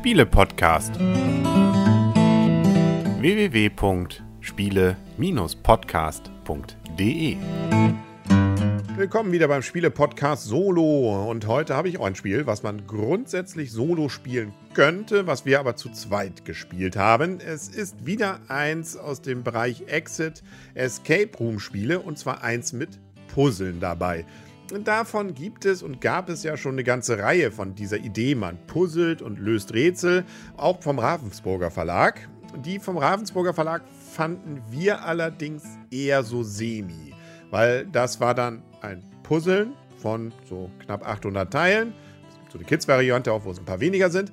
Spiele-Podcast. www.spiele-podcast.de Willkommen wieder beim Spiele-Podcast Solo. Und heute habe ich auch ein Spiel, was man grundsätzlich solo spielen könnte, was wir aber zu zweit gespielt haben. Es ist wieder eins aus dem Bereich Exit Escape Room Spiele und zwar eins mit Puzzeln dabei. Davon gibt es und gab es ja schon eine ganze Reihe von dieser Idee. Man puzzelt und löst Rätsel, auch vom Ravensburger Verlag. Die vom Ravensburger Verlag fanden wir allerdings eher so semi, weil das war dann ein Puzzeln von so knapp 800 Teilen. So eine Kids-Variante auch, wo es ein paar weniger sind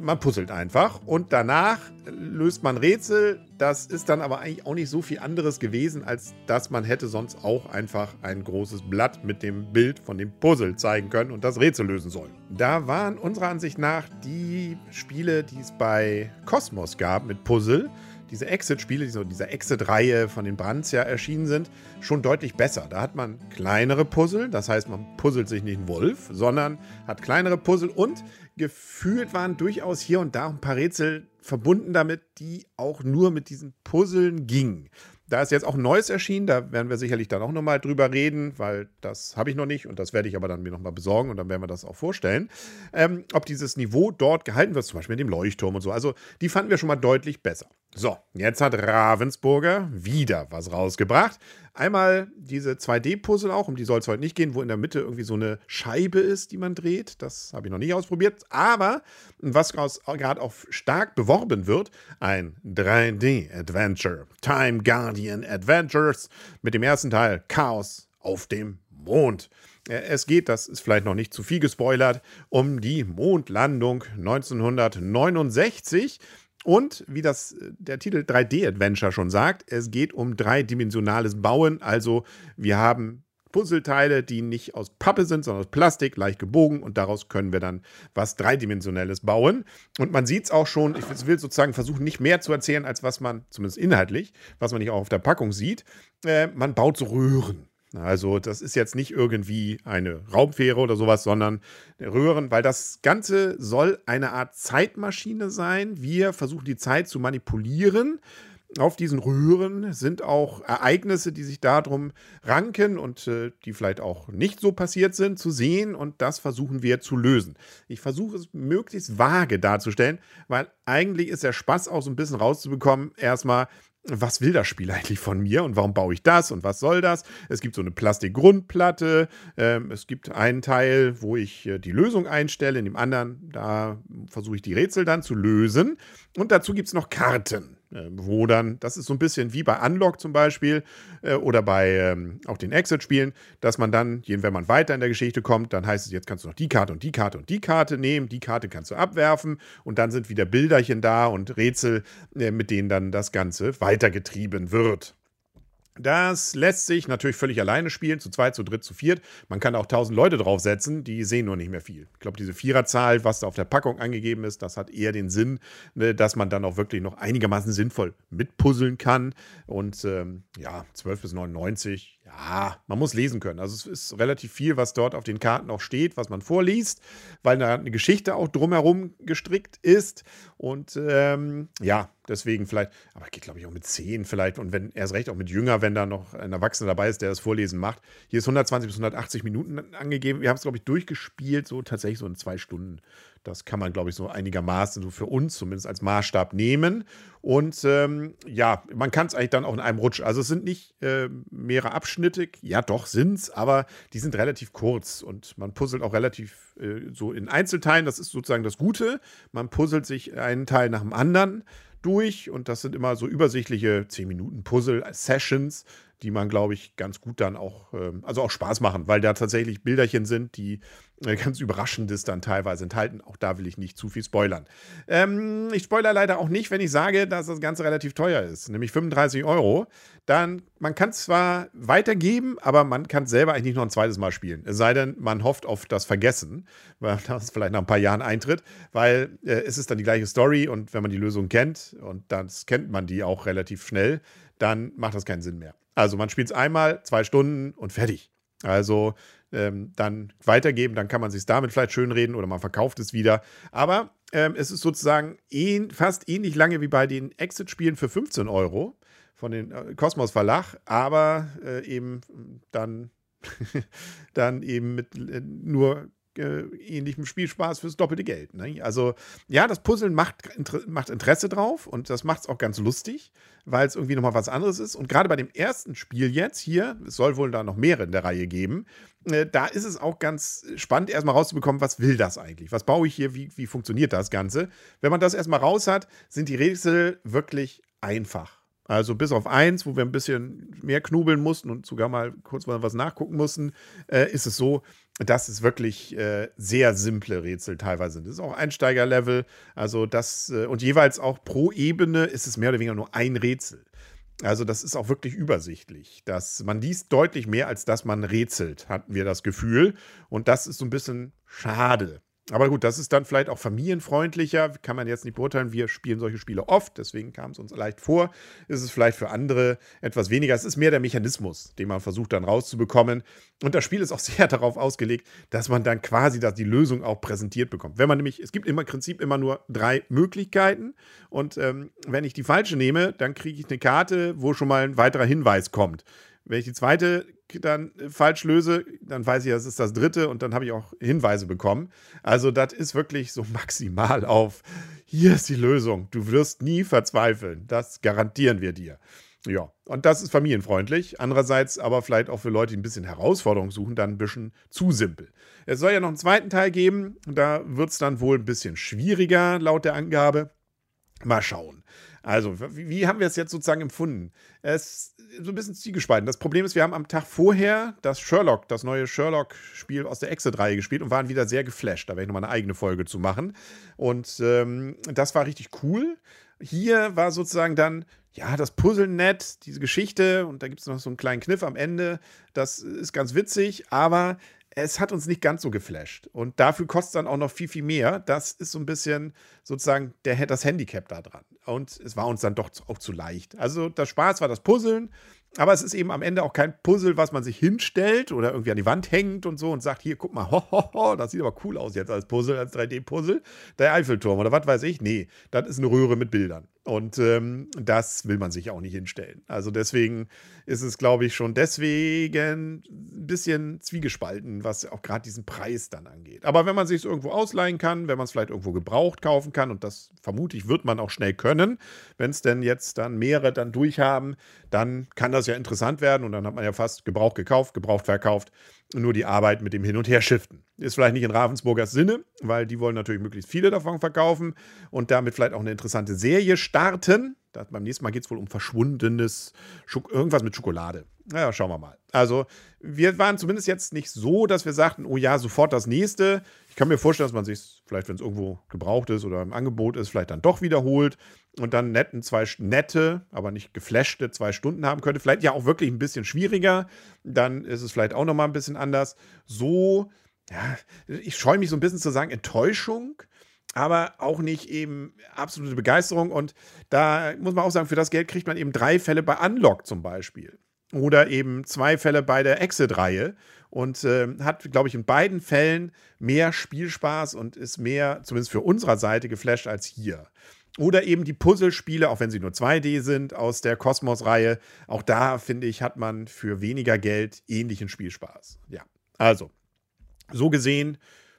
man puzzelt einfach und danach löst man Rätsel. Das ist dann aber eigentlich auch nicht so viel anderes gewesen, als dass man hätte sonst auch einfach ein großes Blatt mit dem Bild von dem Puzzle zeigen können und das Rätsel lösen sollen. Da waren unserer Ansicht nach die Spiele, die es bei Cosmos gab mit Puzzle, diese Exit-Spiele, die so dieser Exit-Reihe von den Brands ja erschienen sind, schon deutlich besser. Da hat man kleinere Puzzle, das heißt, man puzzelt sich nicht einen Wolf, sondern hat kleinere Puzzle und gefühlt waren durchaus hier und da ein paar Rätsel verbunden damit, die auch nur mit diesen Puzzeln gingen. Da ist jetzt auch Neues erschienen, da werden wir sicherlich dann auch nochmal drüber reden, weil das habe ich noch nicht und das werde ich aber dann mir nochmal besorgen und dann werden wir das auch vorstellen. Ähm, ob dieses Niveau dort gehalten wird, zum Beispiel mit dem Leuchtturm und so. Also die fanden wir schon mal deutlich besser. So, jetzt hat Ravensburger wieder was rausgebracht. Einmal diese 2D-Puzzle auch, um die soll es heute nicht gehen, wo in der Mitte irgendwie so eine Scheibe ist, die man dreht. Das habe ich noch nicht ausprobiert. Aber was gerade auch stark beworben wird, ein 3D-Adventure. Time Guardian Adventures mit dem ersten Teil Chaos auf dem Mond. Äh, es geht, das ist vielleicht noch nicht zu viel gespoilert, um die Mondlandung 1969. Und wie das äh, der Titel 3D-Adventure schon sagt, es geht um dreidimensionales Bauen. Also wir haben Puzzleteile, die nicht aus Pappe sind, sondern aus Plastik, leicht gebogen und daraus können wir dann was Dreidimensionelles bauen. Und man sieht es auch schon, ich will sozusagen versuchen, nicht mehr zu erzählen, als was man, zumindest inhaltlich, was man nicht auch auf der Packung sieht. Äh, man baut so Röhren. Also das ist jetzt nicht irgendwie eine Raumfähre oder sowas, sondern Röhren, weil das Ganze soll eine Art Zeitmaschine sein. Wir versuchen die Zeit zu manipulieren. Auf diesen Röhren sind auch Ereignisse, die sich darum ranken und äh, die vielleicht auch nicht so passiert sind, zu sehen und das versuchen wir zu lösen. Ich versuche es möglichst vage darzustellen, weil eigentlich ist der Spaß auch so ein bisschen rauszubekommen, erstmal, was will das Spiel eigentlich von mir und warum baue ich das und was soll das? Es gibt so eine Plastikgrundplatte, ähm, es gibt einen Teil, wo ich äh, die Lösung einstelle, in dem anderen, da versuche ich die Rätsel dann zu lösen und dazu gibt es noch Karten. Äh, wo dann, das ist so ein bisschen wie bei Unlock zum Beispiel äh, oder bei ähm, auch den Exit-Spielen, dass man dann, wenn man weiter in der Geschichte kommt, dann heißt es, jetzt kannst du noch die Karte und die Karte und die Karte nehmen, die Karte kannst du abwerfen und dann sind wieder Bilderchen da und Rätsel, äh, mit denen dann das Ganze weitergetrieben wird. Das lässt sich natürlich völlig alleine spielen, zu zweit, zu dritt, zu viert. Man kann auch tausend Leute draufsetzen, die sehen nur nicht mehr viel. Ich glaube, diese Viererzahl, was da auf der Packung angegeben ist, das hat eher den Sinn, ne, dass man dann auch wirklich noch einigermaßen sinnvoll mitpuzzeln kann. Und ähm, ja, 12 bis 99, ja, man muss lesen können. Also es ist relativ viel, was dort auf den Karten auch steht, was man vorliest, weil da eine Geschichte auch drumherum gestrickt ist. Und ähm, ja, deswegen vielleicht, aber geht glaube ich auch mit 10 vielleicht und wenn erst recht auch mit jünger, wenn da noch ein Erwachsener dabei ist, der das Vorlesen macht. Hier ist 120 bis 180 Minuten angegeben. Wir haben es glaube ich durchgespielt, so tatsächlich so in zwei Stunden. Das kann man, glaube ich, so einigermaßen so für uns zumindest als Maßstab nehmen. Und ähm, ja, man kann es eigentlich dann auch in einem Rutsch. Also es sind nicht äh, mehrere Abschnitte, ja doch sind es, aber die sind relativ kurz und man puzzelt auch relativ äh, so in Einzelteilen. Das ist sozusagen das Gute. Man puzzelt sich einen Teil nach dem anderen durch und das sind immer so übersichtliche 10 Minuten Puzzle-Sessions, die man, glaube ich, ganz gut dann auch, ähm, also auch Spaß machen, weil da tatsächlich Bilderchen sind, die äh, ganz Überraschendes dann teilweise enthalten. Auch da will ich nicht zu viel spoilern. Ähm, ich spoilere leider auch nicht, wenn ich sage, dass das Ganze relativ teuer ist, nämlich 35 Euro. Dann, man kann es zwar weitergeben, aber man kann es selber eigentlich nicht noch ein zweites Mal spielen. Es sei denn, man hofft auf das Vergessen, weil das vielleicht nach ein paar Jahren eintritt, weil äh, es ist dann die gleiche Story und wenn man die Lösung kennt, und dann kennt man die auch relativ schnell, dann macht das keinen Sinn mehr. Also man spielt es einmal, zwei Stunden und fertig. Also ähm, dann weitergeben, dann kann man sich damit vielleicht schönreden oder man verkauft es wieder. Aber Ähm, es ist sozusagen ähn, fast ähnlich lange wie bei den Exit-Spielen für 15 Euro von den äh, Kosmos Verlag, aber äh, eben dann, dann eben mit äh, nur äh, ähnlichem Spielspaß fürs doppelte Geld. Ne? Also ja, das Puzzeln macht, macht Interesse drauf und das macht es auch ganz lustig, weil es irgendwie nochmal was anderes ist. Und gerade bei dem ersten Spiel jetzt hier, es soll wohl da noch mehrere in der Reihe geben, äh, da ist es auch ganz spannend, erstmal rauszubekommen, was will das eigentlich? Was baue ich hier? Wie, wie funktioniert das Ganze? Wenn man das erstmal raus hat, sind die Rätsel wirklich einfach. Also bis auf eins, wo wir ein bisschen mehr knubeln mussten und sogar mal kurz mal was nachgucken mussten, äh, ist es so, dass es wirklich äh, sehr simple Rätsel teilweise sind. Das ist auch Einsteigerlevel. Also das, äh, und jeweils auch pro Ebene ist es mehr oder weniger nur ein Rätsel. Also das ist auch wirklich übersichtlich. Das, man liest deutlich mehr, als dass man rätselt, hatten wir das Gefühl. Und das ist so ein bisschen schade. Aber gut, das ist dann vielleicht auch familienfreundlicher. Kann man jetzt nicht beurteilen. Wir spielen solche Spiele oft, deswegen kam es uns leicht vor. Ist es vielleicht für andere etwas weniger. Es ist mehr der Mechanismus, den man versucht dann rauszubekommen. Und das Spiel ist auch sehr darauf ausgelegt, dass man dann quasi die Lösung auch präsentiert bekommt. Wenn man nämlich, es gibt im Prinzip immer nur drei Möglichkeiten. Und ähm, wenn ich die falsche nehme, dann kriege ich eine Karte, wo schon mal ein weiterer Hinweis kommt. Wenn ich die zweite dann falsch löse, dann weiß ich, das ist das dritte und dann habe ich auch Hinweise bekommen. Also das ist wirklich so maximal auf, hier ist die Lösung. Du wirst nie verzweifeln. Das garantieren wir dir. Ja, und das ist familienfreundlich. Andererseits aber vielleicht auch für Leute, die ein bisschen Herausforderung suchen, dann ein bisschen zu simpel. Es soll ja noch einen zweiten Teil geben. Da wird es dann wohl ein bisschen schwieriger, laut der Angabe. Mal schauen. Also, wie haben wir es jetzt sozusagen empfunden? Es ist so ein bisschen zwiegespalten. Das Problem ist, wir haben am Tag vorher das Sherlock, das neue Sherlock-Spiel aus der Exit-Reihe gespielt und waren wieder sehr geflasht. Da werde ich nochmal eine eigene Folge zu machen. Und ähm, das war richtig cool. Hier war sozusagen dann, ja, das Puzzle nett, diese Geschichte und da gibt es noch so einen kleinen Kniff am Ende. Das ist ganz witzig, aber es hat uns nicht ganz so geflasht. Und dafür kostet dann auch noch viel, viel mehr. Das ist so ein bisschen sozusagen der, das Handicap da dran. Und es war uns dann doch auch zu leicht. Also das Spaß war das Puzzeln, aber es ist eben am Ende auch kein Puzzle, was man sich hinstellt oder irgendwie an die Wand hängt und so und sagt, hier, guck mal, ho, ho, ho, das sieht aber cool aus jetzt als Puzzle, als 3D-Puzzle. Der Eiffelturm oder was weiß ich. Nee, das ist eine Röhre mit Bildern. Und ähm, das will man sich auch nicht hinstellen. Also deswegen ist es, glaube ich, schon deswegen ein bisschen zwiegespalten, was auch gerade diesen Preis dann angeht. Aber wenn man sich es irgendwo ausleihen kann, wenn man es vielleicht irgendwo gebraucht kaufen kann, und das vermute ich, wird man auch schnell können, wenn es denn jetzt dann mehrere dann durchhaben, dann kann das ja interessant werden und dann hat man ja fast Gebrauch gekauft, gebraucht verkauft nur die Arbeit mit dem Hin- und Herschiften. Ist vielleicht nicht in Ravensburgers Sinne, weil die wollen natürlich möglichst viele davon verkaufen und damit vielleicht auch eine interessante Serie starten. Das, beim nächsten Mal geht es wohl um verschwundenes, Schok irgendwas mit Schokolade. Naja, schauen wir mal. Also, wir waren zumindest jetzt nicht so, dass wir sagten, oh ja, sofort das nächste. Ich kann mir vorstellen, dass man sich vielleicht, wenn es irgendwo gebraucht ist oder im Angebot ist, vielleicht dann doch wiederholt und dann netten zwei nette, aber nicht geflashte zwei Stunden haben könnte. Vielleicht ja auch wirklich ein bisschen schwieriger. Dann ist es vielleicht auch nochmal ein bisschen anders. So, ja, ich scheue mich so ein bisschen zu sagen, Enttäuschung aber auch nicht eben absolute Begeisterung. Und da muss man auch sagen, für das Geld kriegt man eben drei Fälle bei Unlock zum Beispiel. Oder eben zwei Fälle bei der Exit-Reihe und äh, hat, glaube ich, in beiden Fällen mehr Spielspaß und ist mehr, zumindest für unserer Seite, geflasht als hier. Oder eben die Puzzlespiele, auch wenn sie nur 2D sind, aus der Kosmos-Reihe. Auch da, finde ich, hat man für weniger Geld ähnlichen Spielspaß. Ja, also, so gesehen,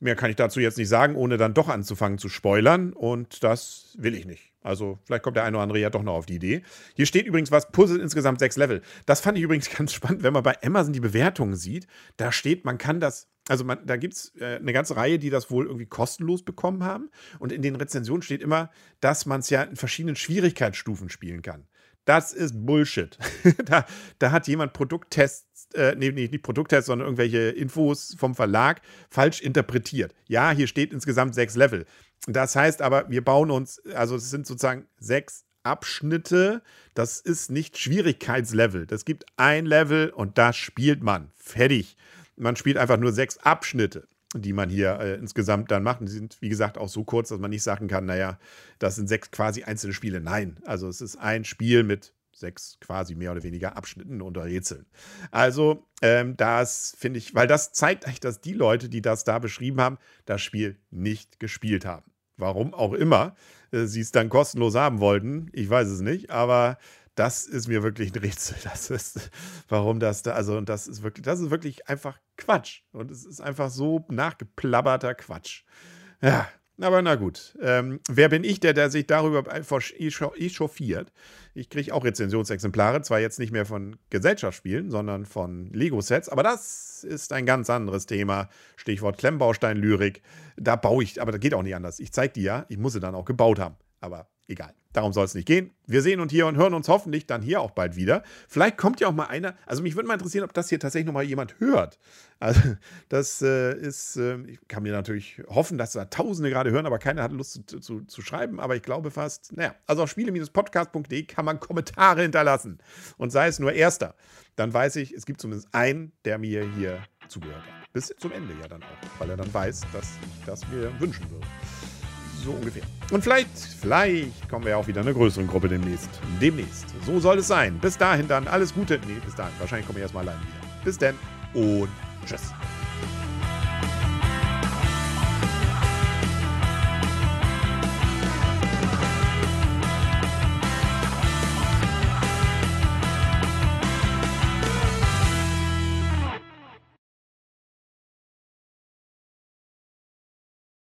mehr kann ich dazu jetzt nicht sagen, ohne dann doch anzufangen zu spoilern. Und das will ich nicht. Also vielleicht kommt der eine oder andere ja doch noch auf die Idee. Hier steht übrigens was, Puzzle insgesamt sechs Level. Das fand ich übrigens ganz spannend, wenn man bei Amazon die Bewertungen sieht. Da steht, man kann das, also man, da gibt es äh, eine ganze Reihe, die das wohl irgendwie kostenlos bekommen haben. Und in den Rezensionen steht immer, dass man es ja in verschiedenen Schwierigkeitsstufen spielen kann. Das ist Bullshit. da, da, hat jemand Produkttests, äh, nee, nicht Produkttests, sondern irgendwelche Infos vom Verlag falsch interpretiert. Ja, hier steht insgesamt sechs Level. Das heißt aber, wir bauen uns, also es sind sozusagen sechs Abschnitte. Das ist nicht Schwierigkeitslevel. Das gibt ein Level und da spielt man. Fertig. Man spielt einfach nur sechs Abschnitte die man hier äh, insgesamt dann macht. Und die sind, wie gesagt, auch so kurz, dass man nicht sagen kann, naja, das sind sechs quasi einzelne Spiele. Nein, also es ist ein Spiel mit sechs quasi mehr oder weniger Abschnitten oder Rätseln. Also ähm, das finde ich, weil das zeigt eigentlich, dass die Leute, die das da beschrieben haben, das Spiel nicht gespielt haben. Warum auch immer äh, sie es dann kostenlos haben wollten. Ich weiß es nicht, aber das ist mir wirklich ein Rätsel. Das ist, warum das da, also, und das ist wirklich, das ist wirklich einfach Quatsch. Und es ist einfach so nachgeplabberter Quatsch. Ja, aber na gut. Ähm, wer bin ich, der, der sich darüber echauffiert? Ich kriege auch Rezensionsexemplare, zwar jetzt nicht mehr von Gesellschaftsspielen, sondern von Lego-Sets, aber das ist ein ganz anderes Thema. Stichwort Klemmbaustein-Lyrik. Da baue ich, aber das geht auch nicht anders. Ich zeige die ja, ich muss sie dann auch gebaut haben. Aber egal. Darum soll es nicht gehen. Wir sehen uns hier und hören uns hoffentlich dann hier auch bald wieder. Vielleicht kommt ja auch mal einer. Also mich würde mal interessieren, ob das hier tatsächlich noch mal jemand hört. Also das äh, ist, äh, ich kann mir natürlich hoffen, dass da Tausende gerade hören, aber keiner hat Lust zu, zu, zu schreiben. Aber ich glaube fast, naja, also auf spiele-podcast.de kann man Kommentare hinterlassen. Und sei es nur erster, dann weiß ich, es gibt zumindest einen, der mir hier zugehört hat. Bis zum Ende ja dann auch, weil er dann weiß, dass ich das mir wünschen würde. So ungefähr. Und vielleicht, vielleicht kommen wir auch wieder in einer größeren Gruppe demnächst. Demnächst. So soll es sein. Bis dahin dann alles Gute. Nee, bis dahin. Wahrscheinlich kommen wir erstmal allein wieder. Bis dann und tschüss.